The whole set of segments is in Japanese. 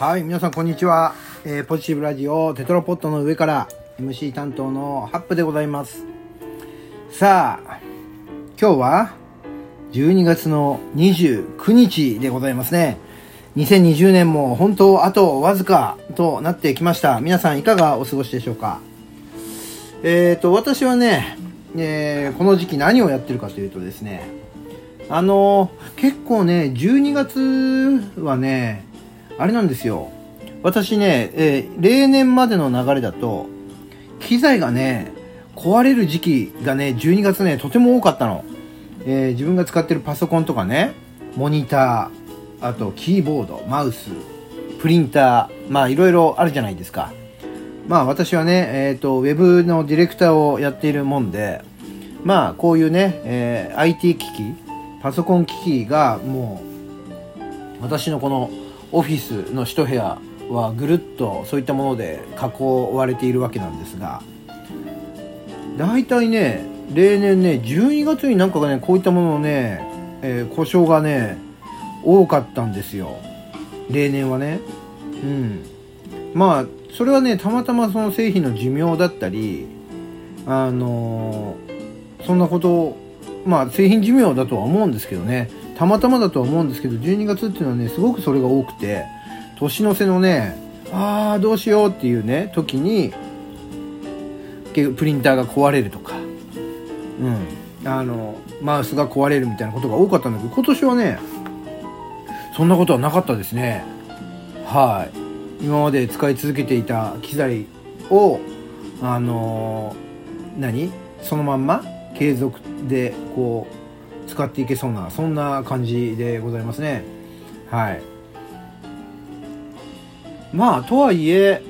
はい、皆さんこんにちは。えーポジティブラジオテトラポットの上から MC 担当のハップでございます。さあ、今日は12月の29日でございますね。2020年も本当あとわずかとなってきました。皆さんいかがお過ごしでしょうかえーと、私はね、えーこの時期何をやってるかというとですね、あの結構ね、12月はね、あれなんですよ。私ね、えー例年までの流れだと、機材がね、壊れる時期がね、12月ね、とても多かったの。えー自分が使ってるパソコンとかね、モニター、あとキーボード、マウス、プリンター、まあいろいろあるじゃないですか。まあ私はね、えっ、と、ウェブのディレクターをやっているもんで、まあこういうね、えー IT 機器、パソコン機器がもう、私のこのオフィスの一部屋はぐるっとそういったもので囲われているわけなんですが、大体ね、例年ね、12月になんかがね、こういったもののね、えー故障がね、多かったんですよ。例年はね。うん。まあ、それはね、たまたまその製品の寿命だったり、あのーそんなこと、まあ、製品寿命だとは思うんですけどね、たまたまだとは思うんですけど、12月っていうのはね、すごくそれが多くて、年の瀬のね、ああ、どうしようっていうね、時に、プリンターが壊れるとか、うん、あの、マウスが壊れるみたいなことが多かったんだけど、今年はね、そんなことはなかったですね。はい。今まで使い続けていた機材を、あのー何？そのまんま？継続でこう使っていけそうなそんな感じでございますね。はい。まあとはいえ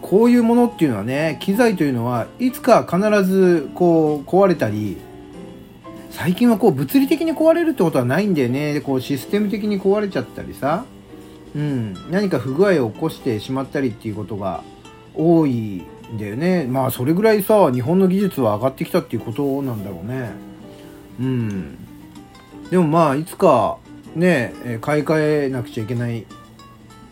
こういうものっていうのはね機材というのはいつか必ずこう壊れたり最近はこう物理的に壊れるってことはないんだよね。こうシステム的に壊れちゃったりさ。うん、何か不具合を起こしてしまったりっていうことが多いんだよね。まあそれぐらいさ日本の技術は上がってきたっていうことなんだろうね。うん。でもまあいつかね買い替えなくちゃいけない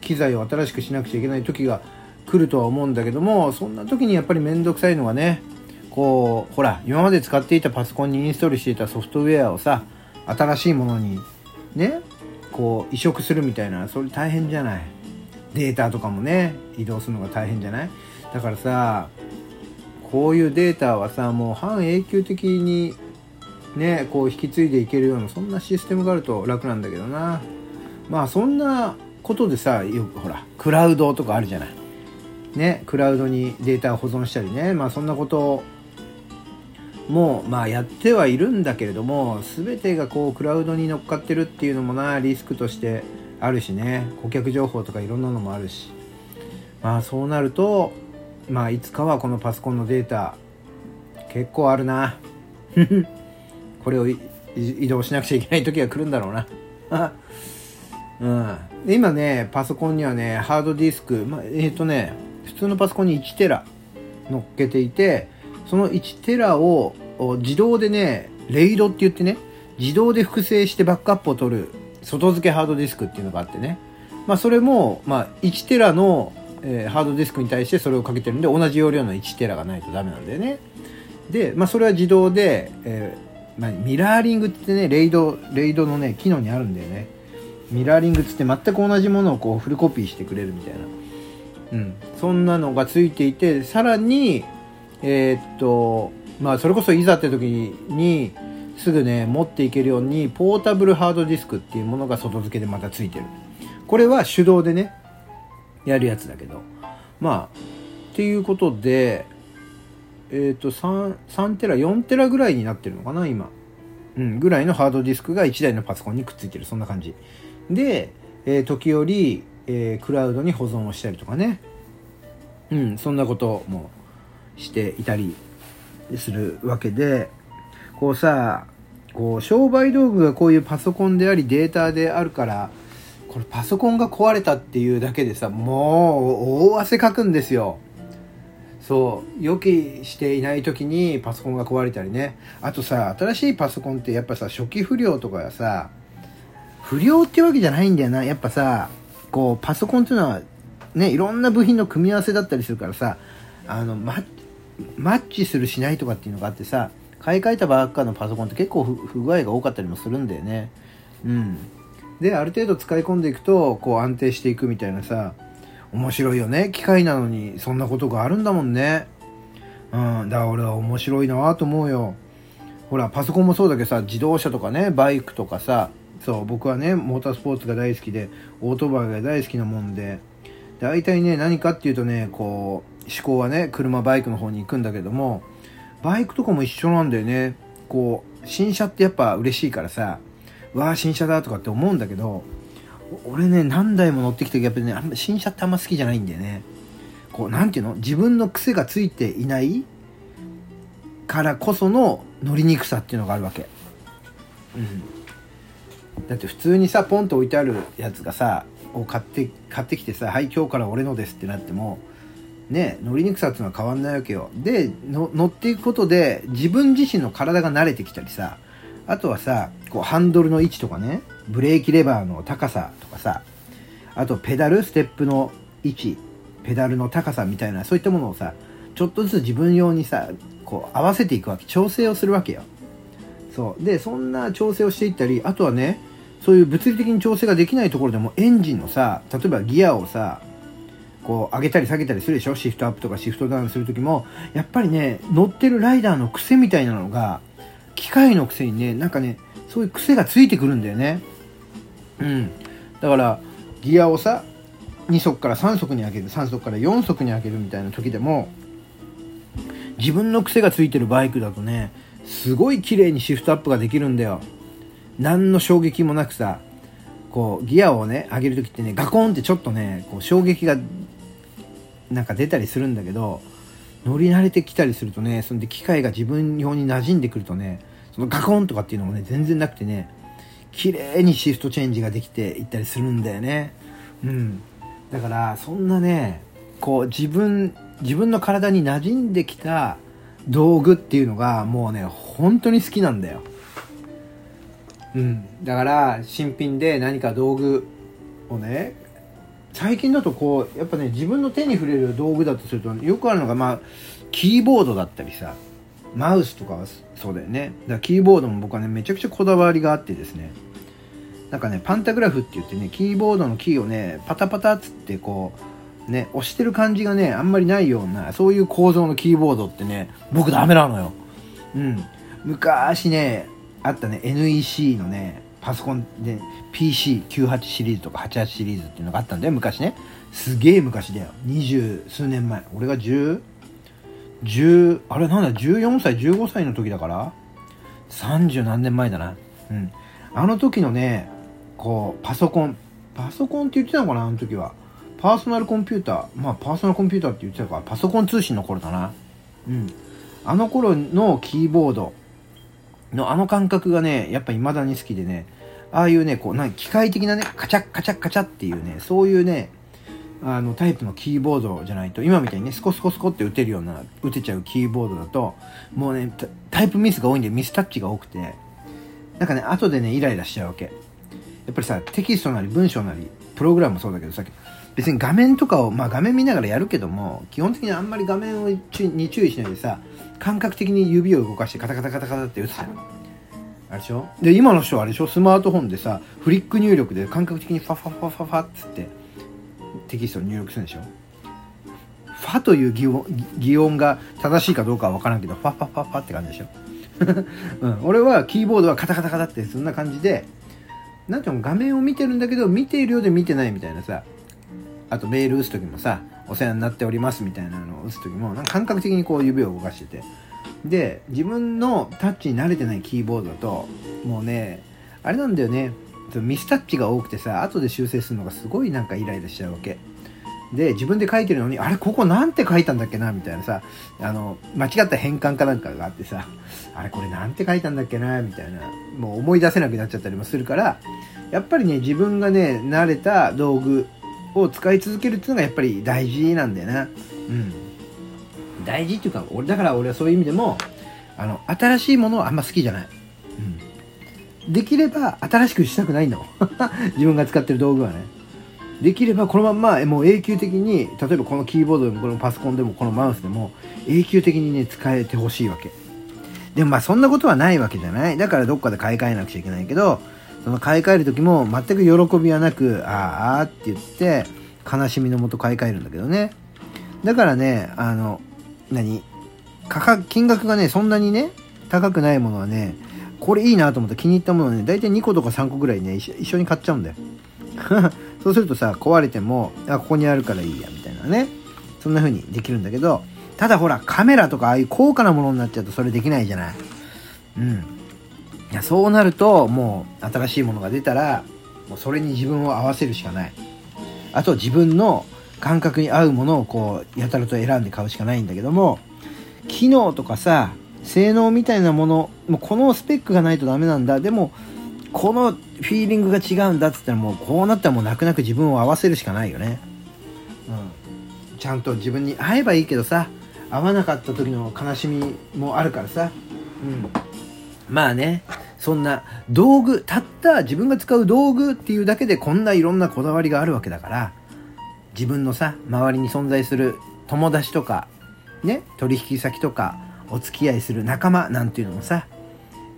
機材を新しくしなくちゃいけない時が来るとは思うんだけどもそんな時にやっぱり面倒くさいのがねこうほら今まで使っていたパソコンにインストールしていたソフトウェアをさ新しいものにねこう移植するみたいなそれ大変じゃない？データとかもね移動するのが大変じゃない？だからさこういうデータはさもう半永久的にねこう引き継いでいけるようなそんなシステムがあると楽なんだけどな。まあそんなことでさよくほらクラウドとかあるじゃない。ねクラウドにデータを保存したりね。まあそんなこともまあやってはいるんだけれども全てがこうクラウドに乗っかってるっていうのもなリスクとしてあるしね。顧客情報とかいろんなのもあるし。まあそうなるとまあいつかはこのパソコンのデータ結構あるな。これを移動しなくちゃいけない時が来るんだろうな。うん、今ねパソコンにはねハードディスク、ま、えっ、とね普通のパソコンに1テラ乗っけていてその1テラを自動でねレイドって言ってね自動で複製してバックアップを取る外付けハードディスクっていうのがあってね。まあそれも、まあ、1テラの、えーハードディスクに対してそれをかけてるんで同じ容量の1テラがないとダメなんだよね。で、まあ、それは自動で、え何ミラーリングってねレイドレイドのね機能にあるんだよね。ミラーリングっつって全く同じものをこうフルコピーしてくれるみたいな。うん、そんなのがついていてさらにえーっとまあそれこそいざって時にすぐね持っていけるようにポータブルハードディスクっていうものが外付けでまたついてる。これは手動でねやるやつだけど。まあっていうことでえーっと 3, 3テラ4テラぐらいになってるのかな今。うん、ぐらいのハードディスクが1台のパソコンにくっついてる。そんな感じ。で、えー時折、えークラウドに保存をしたりとかね。うんそんなこともしていたりするわけで。こうさこう商売道具がこういうパソコンでありデータであるからこれパソコンが壊れたっていうだけでさもう大汗かくんですよ。そう予期していない時にパソコンが壊れたりね。あとさ新しいパソコンってやっぱさ初期不良とかさ不良ってわけじゃないんだよな。やっぱさこうパソコンっていうのはねいろんな部品の組み合わせだったりするからさあのマッチするしないとかっていうのがあってさ買い替えたばっかのパソコンって結構不具合が多かったりもするんだよね。うん。である程度使い込んでいくとこう安定していくみたいなさ面白いよね。機械なのにそんなことがあるんだもんね。うんだから俺は面白いなと思うよ。ほらパソコンもそうだけどさ自動車とかねバイクとかさそう僕はねモータースポーツが大好きでオートバイが大好きなもんで大体ね何かっていうとねこう思考はね車バイクの方に行くんだけどもバイクとかも一緒なんだよね。こう新車ってやっぱ嬉しいからさわあ新車だとかって思うんだけど俺ね何台も乗ってきてやっぱりねあんま新車ってあんま好きじゃないんだよね。こうなんていうの？自分の癖がついていないからこその乗りにくさっていうのがあるわけ。うん。だって普通にさポンと置いてあるやつがさを買って買ってきてさ「はい今日から俺のです」ってなってもね乗りにくさっていうのは変わんないわけよ。で乗っていくことで自分自身の体が慣れてきたりさあとはさこうハンドルの位置とかねブレーキレバーの高さとかさあとペダルステップの位置ペダルの高さみたいなそういったものをさちょっとずつ自分用にさこう合わせていくわけ。調整をするわけよ。そう。でそんな調整をしていったりあとはねそういう物理的に調整ができないところでもエンジンのさ例えばギアをさこう上げたり下げたりするでしょ？シフトアップとかシフトダウンする時もやっぱりね乗ってるライダーの癖みたいなのが機械のくせにねなんかねそういう癖がついてくるんだよね。うん。だからギアをさ2速から3速に上げる3速から4速に上げるみたいな時でも自分の癖がついてるバイクだとねすごい綺麗にシフトアップができるんだよ。何の衝撃もなくさこうギアをね上げる時ってねガコンってちょっとねこう衝撃がなんか出たりするんだけど乗り慣れてきたりするとねそんで機械が自分用に馴染んでくるとねそのガコンとかっていうのもね全然なくてね綺麗にシフトチェンジができていったりするんだよね。うん。だからそんなねこう自分自分の体に馴染んできた道具っていうのがもうね本当に好きなんだよ。うん。だから新品で何か道具をね最近だとこうやっぱね自分の手に触れる道具だとするとよくあるのがまあキーボードだったりさ。マウスとかはそうだよね。だからキーボードも僕はねめちゃくちゃこだわりがあってですね。なんかねパンタグラフって言ってねキーボードのキーをねパタパタっつってこうね押してる感じがねあんまりないようなそういう構造のキーボードってね僕ダメなのよ。うん。昔ねあったね NEC のねパソコンで PC98 シリーズとか88シリーズっていうのがあったんだよ昔ね。すげえ昔だよ。二十数年前。俺が10 10あれなんだ14歳15歳の時だから？30何年前だな。うん。あの時のねこうパソコンパソコンって言ってたのかなあの時は。パーソナルコンピューターまあパーソナルコンピューターって言ってたからパソコン通信の頃だな。うん。あの頃のキーボードのあの感覚がねやっぱ未だに好きでねああいうねこうなん機械的なねカチャッカチャッカチャッっていうねそういうねあのタイプのキーボードじゃないと今みたいにねスコスコスコって打てるような打てちゃうキーボードだともうねタイプミスが多いんでミスタッチが多くてなんかね後でねイライラしちゃうわけ。やっぱりさテキストなり文章なりプログラムもそうだけどさ別に画面とかをまあ画面見ながらやるけども基本的にあんまり画面をに注意しないでさ感覚的に指を動かしてカタカタカタカタって打つじゃん。あれでしょ？で今の人はあれでしょ？スマートフォンでさフリック入力で感覚的にファファファファファっつってテキストを入力するんでしょ？ファという擬音擬音が正しいかどうかは分からんけどファファファファって感じでしょ、うん、俺はキーボードはカタカタカタってそんな感じでなんていうの画面を見てるんだけど見ているようで見てないみたいなさあとメール打つ時もさお世話になっておりますみたいなのを打つ時もなんか感覚的にこう指を動かしてて。で自分のタッチに慣れてないキーボードだともうねあれなんだよね。ミスタッチが多くてさ後で修正するのがすごいなんかイライラしちゃうわけ。で自分で書いてるのにあれここなんて書いたんだっけなみたいなさあの間違った変換かなんかがあってさあれこれなんて書いたんだっけなみたいなもう思い出せなくなっちゃったりもするからやっぱりね自分がね慣れた道具を使い続けるっていうのがやっぱり大事なんだよな。うん。大事っていうか俺だから俺はそういう意味でもあの新しいものはあんま好きじゃない、できれば新しくしたくないの。自分が使ってる道具はね。できればこのまんまもう永久的に例えばこのキーボードでもこのパソコンでもこのマウスでも永久的にね使えてほしいわけ。でもまあそんなことはないわけじゃない。だからどっかで買い替えなくちゃいけないけどその買い替える時も全く喜びはなくあーあって言って悲しみのもと買い替えるんだけどね。だからねあの何？価格金額がねそんなにね高くないものはねこれいいなと思った気に入ったものね大体2個とか3個ぐらいね一緒一緒に買っちゃうんだよ。そうするとさ壊れてもあここにあるからいいやみたいなね。そんな風にできるんだけどただほらカメラとかああいう高価なものになっちゃうとそれできないじゃない。うん。いやそうなるともう新しいものが出たらもうそれに自分を合わせるしかない。あと自分の感覚に合うものをこうやたらと選んで買うしかないんだけども機能とかさ性能みたいなものもうこのスペックがないとダメなんだ。でもこのフィーリングが違うんだっつったらもうこうなったらもう泣く泣く自分を合わせるしかないよね。うん。ちゃんと自分に合えばいいけどさ合わなかった時の悲しみもあるからさ。うん。まあねそんな道具たった自分が使う道具っていうだけでこんないろんなこだわりがあるわけだから自分のさ周りに存在する友達とかね取引先とかお付き合いする仲間なんていうのもさ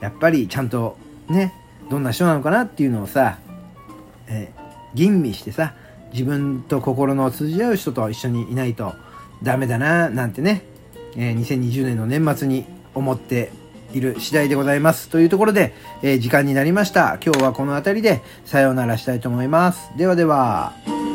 やっぱりちゃんとねどんな人なのかなっていうのをさ、え吟味してさ自分と心の通じ合う人と一緒にいないとダメだななんてね、えー2020年の年末に思っている次第でございますというところで、えー時間になりました。今日はこの辺りでさようならしたいと思います。ではでは。